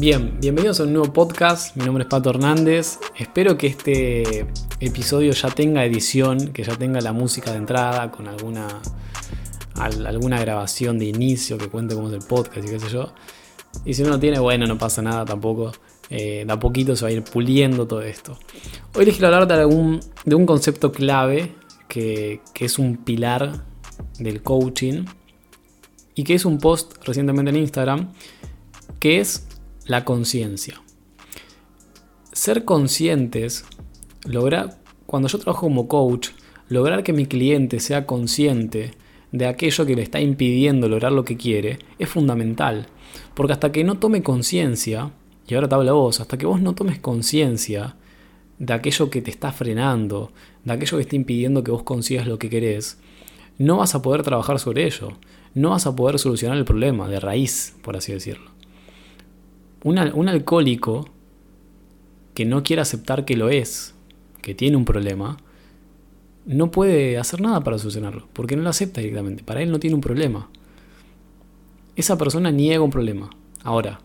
Bien, bienvenidos a un nuevo podcast. Mi nombre es Pato Hernández. Espero que este episodio ya tenga edición, que ya tenga la música de entrada con alguna, alguna grabación de inicio que cuente cómo es el podcast y qué sé yo. Y si no lo tiene, bueno, no pasa nada tampoco. Eh, de a poquito se va a ir puliendo todo esto. Hoy les quiero hablar de, algún, de un concepto clave que, que es un pilar del coaching y que es un post recientemente en Instagram, que es la conciencia. Ser conscientes, lograr, cuando yo trabajo como coach, lograr que mi cliente sea consciente de aquello que le está impidiendo lograr lo que quiere, es fundamental. Porque hasta que no tome conciencia, y ahora te hablo a vos, hasta que vos no tomes conciencia de aquello que te está frenando, de aquello que está impidiendo que vos consigas lo que querés, no vas a poder trabajar sobre ello, no vas a poder solucionar el problema de raíz, por así decirlo un, alcohólico que no quiere aceptar que lo es, que tiene un problema, no puede hacer nada para solucionarlo, porque no lo acepta directamente. Para él no tiene un problema. Esa persona niega un problema. Ahora,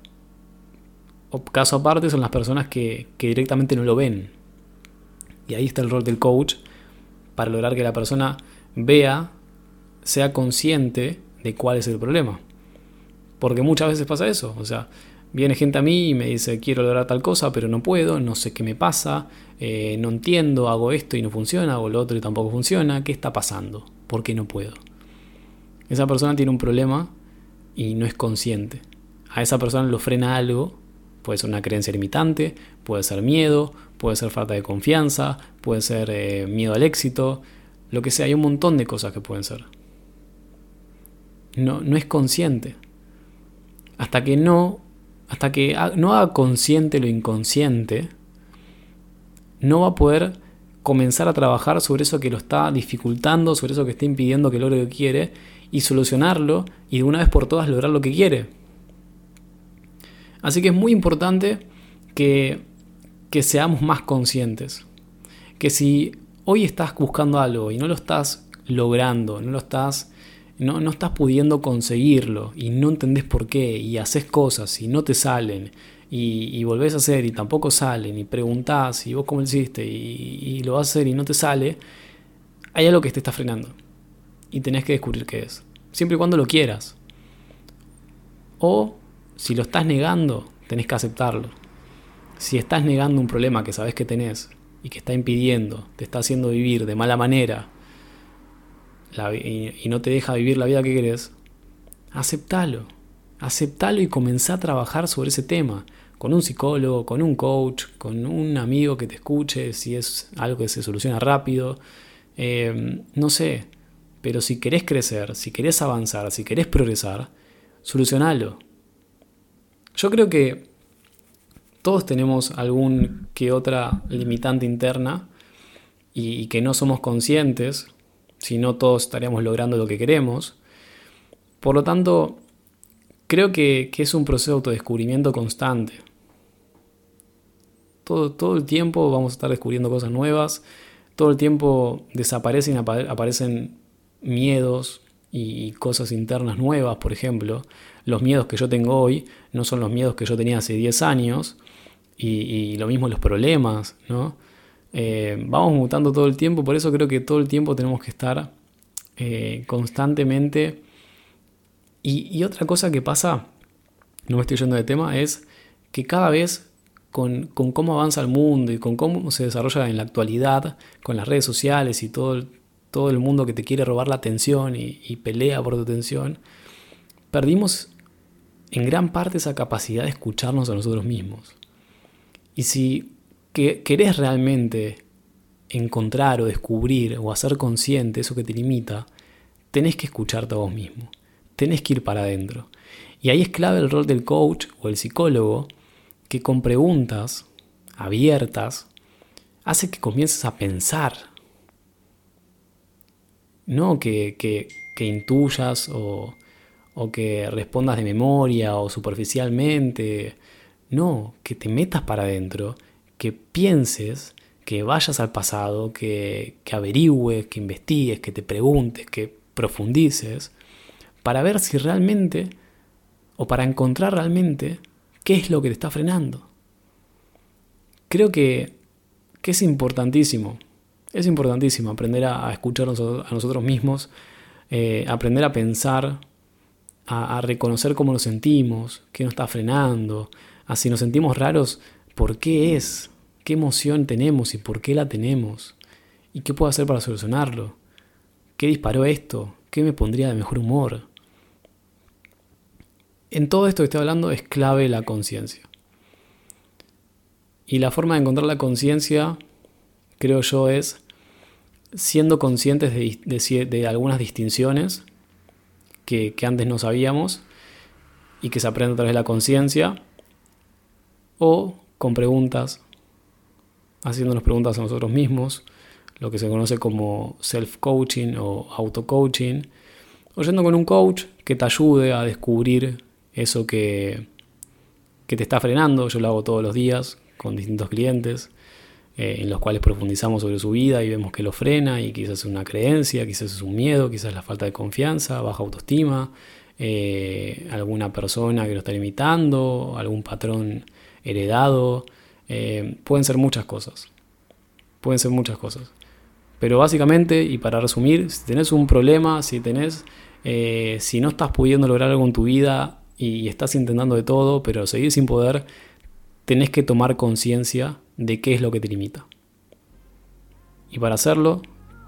caso aparte son las personas que, que directamente no lo ven. Y ahí está el rol del coach para lograr que la persona vea, sea consciente de cuál es el problema. Porque muchas veces pasa eso. O sea, Viene gente a mí y me dice, quiero lograr tal cosa, pero no puedo, no sé qué me pasa, eh, no entiendo, hago esto y no funciona, hago lo otro y tampoco funciona, ¿qué está pasando? ¿Por qué no puedo? Esa persona tiene un problema y no es consciente. A esa persona lo frena algo, puede ser una creencia limitante, puede ser miedo, puede ser falta de confianza, puede ser eh, miedo al éxito, lo que sea, hay un montón de cosas que pueden ser. No, no es consciente. Hasta que no hasta que no haga consciente lo inconsciente, no va a poder comenzar a trabajar sobre eso que lo está dificultando, sobre eso que está impidiendo que logre lo que quiere y solucionarlo y de una vez por todas lograr lo que quiere. Así que es muy importante que, que seamos más conscientes. Que si hoy estás buscando algo y no lo estás logrando, no lo estás no, no estás pudiendo conseguirlo y no entendés por qué y haces cosas y no te salen y, y volvés a hacer y tampoco salen y preguntás y vos cómo lo hiciste y, lo vas a hacer y no te sale, hay algo que te está frenando y tenés que descubrir qué es, siempre y cuando lo quieras. O si lo estás negando, tenés que aceptarlo. Si estás negando un problema que sabes que tenés y que está impidiendo, te está haciendo vivir de mala manera, y, no te deja vivir la vida que querés, aceptalo. Aceptalo y comenzá a trabajar sobre ese tema. Con un psicólogo, con un coach, con un amigo que te escuche, si es algo que se soluciona rápido. Em, no sé, pero si querés crecer, si querés avanzar, si querés progresar, solucionalo. Yo creo que todos tenemos algún que otra limitante interna y que no somos conscientes si no todos estaríamos logrando lo que queremos. Por lo tanto, creo que, es un proceso de autodescubrimiento constante. Todo, todo, el tiempo vamos a estar descubriendo cosas nuevas, todo el tiempo desaparecen, aparecen miedos y cosas internas nuevas, por ejemplo. Los miedos que yo tengo hoy no son los miedos que yo tenía hace 10 años, y, y lo mismo los problemas, ¿no? Eh, vamos mutando todo el tiempo, por eso creo que todo el tiempo tenemos que estar eh, constantemente. Y, otra cosa que pasa, no me estoy yendo de tema, es que cada vez con, cómo avanza el mundo y con cómo se desarrolla en la actualidad, con las redes sociales y todo el, todo el mundo que te quiere robar la atención y, y pelea por tu atención, perdimos en gran parte esa capacidad de escucharnos a nosotros mismos. Y si que querés realmente encontrar o descubrir o hacer consciente eso que te limita, tenés que escucharte a vos mismo, tenés que ir para adentro. Y ahí es clave el rol del coach o el psicólogo, que con preguntas abiertas hace que comiences a pensar. No que, que, intuyas o, o que respondas de memoria o superficialmente. No, que te metas para adentro que pienses, que vayas al pasado, que, que averigües, que investigues, que te preguntes, que profundices, para ver si realmente, o para encontrar realmente ¿Qué es lo que te está frenando? Creo que, es importantísimo, es importantísimo aprender a, escucharnos a nosotros mismos, eh, aprender a pensar, a, reconocer cómo nos sentimos, qué nos está frenando, a si nos sentimos raros, por qué es, qué emoción tenemos y por qué la tenemos, y qué puedo hacer para solucionarlo, qué disparó esto, qué me pondría de mejor humor. En todo esto que estoy hablando es clave la conciencia. Y la forma de encontrar la conciencia, creo yo, es siendo conscientes de, algunas distinciones que, antes no sabíamos y que se aprende a través de la conciencia, o con preguntas, haciéndonos preguntas a nosotros mismos, lo que se conoce como self-coaching o auto-coaching, o con un coach que te ayude a descubrir eso que, que te está frenando. Yo lo hago todos los días con distintos clientes. Eh, en los cuales profundizamos sobre su vida y vemos que lo frena y quizás es una creencia, quizás es un miedo, quizás la falta de confianza, baja autoestima, eh, alguna persona que lo está limitando, algún patrón heredado, eh, pueden ser muchas cosas, pueden ser muchas cosas. Pero básicamente, y para resumir, si tenés un problema, si tenés, si no estás pudiendo lograr algo en tu vida y estás intentando de todo, pero seguís sin poder, tenés que tomar conciencia de qué es lo que te limita. Y para hacerlo,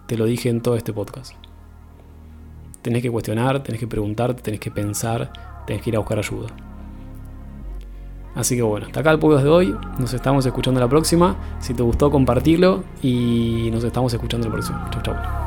te lo dije en todo este podcast. Tenés que cuestionar, tenés que preguntarte, tenés que pensar, tenés que ir a buscar ayuda. Así que bueno, hasta acá el podcast de hoy. Nos estamos escuchando la próxima. Si te gustó, compartirlo y nos estamos escuchando la próxima. Chau, chau.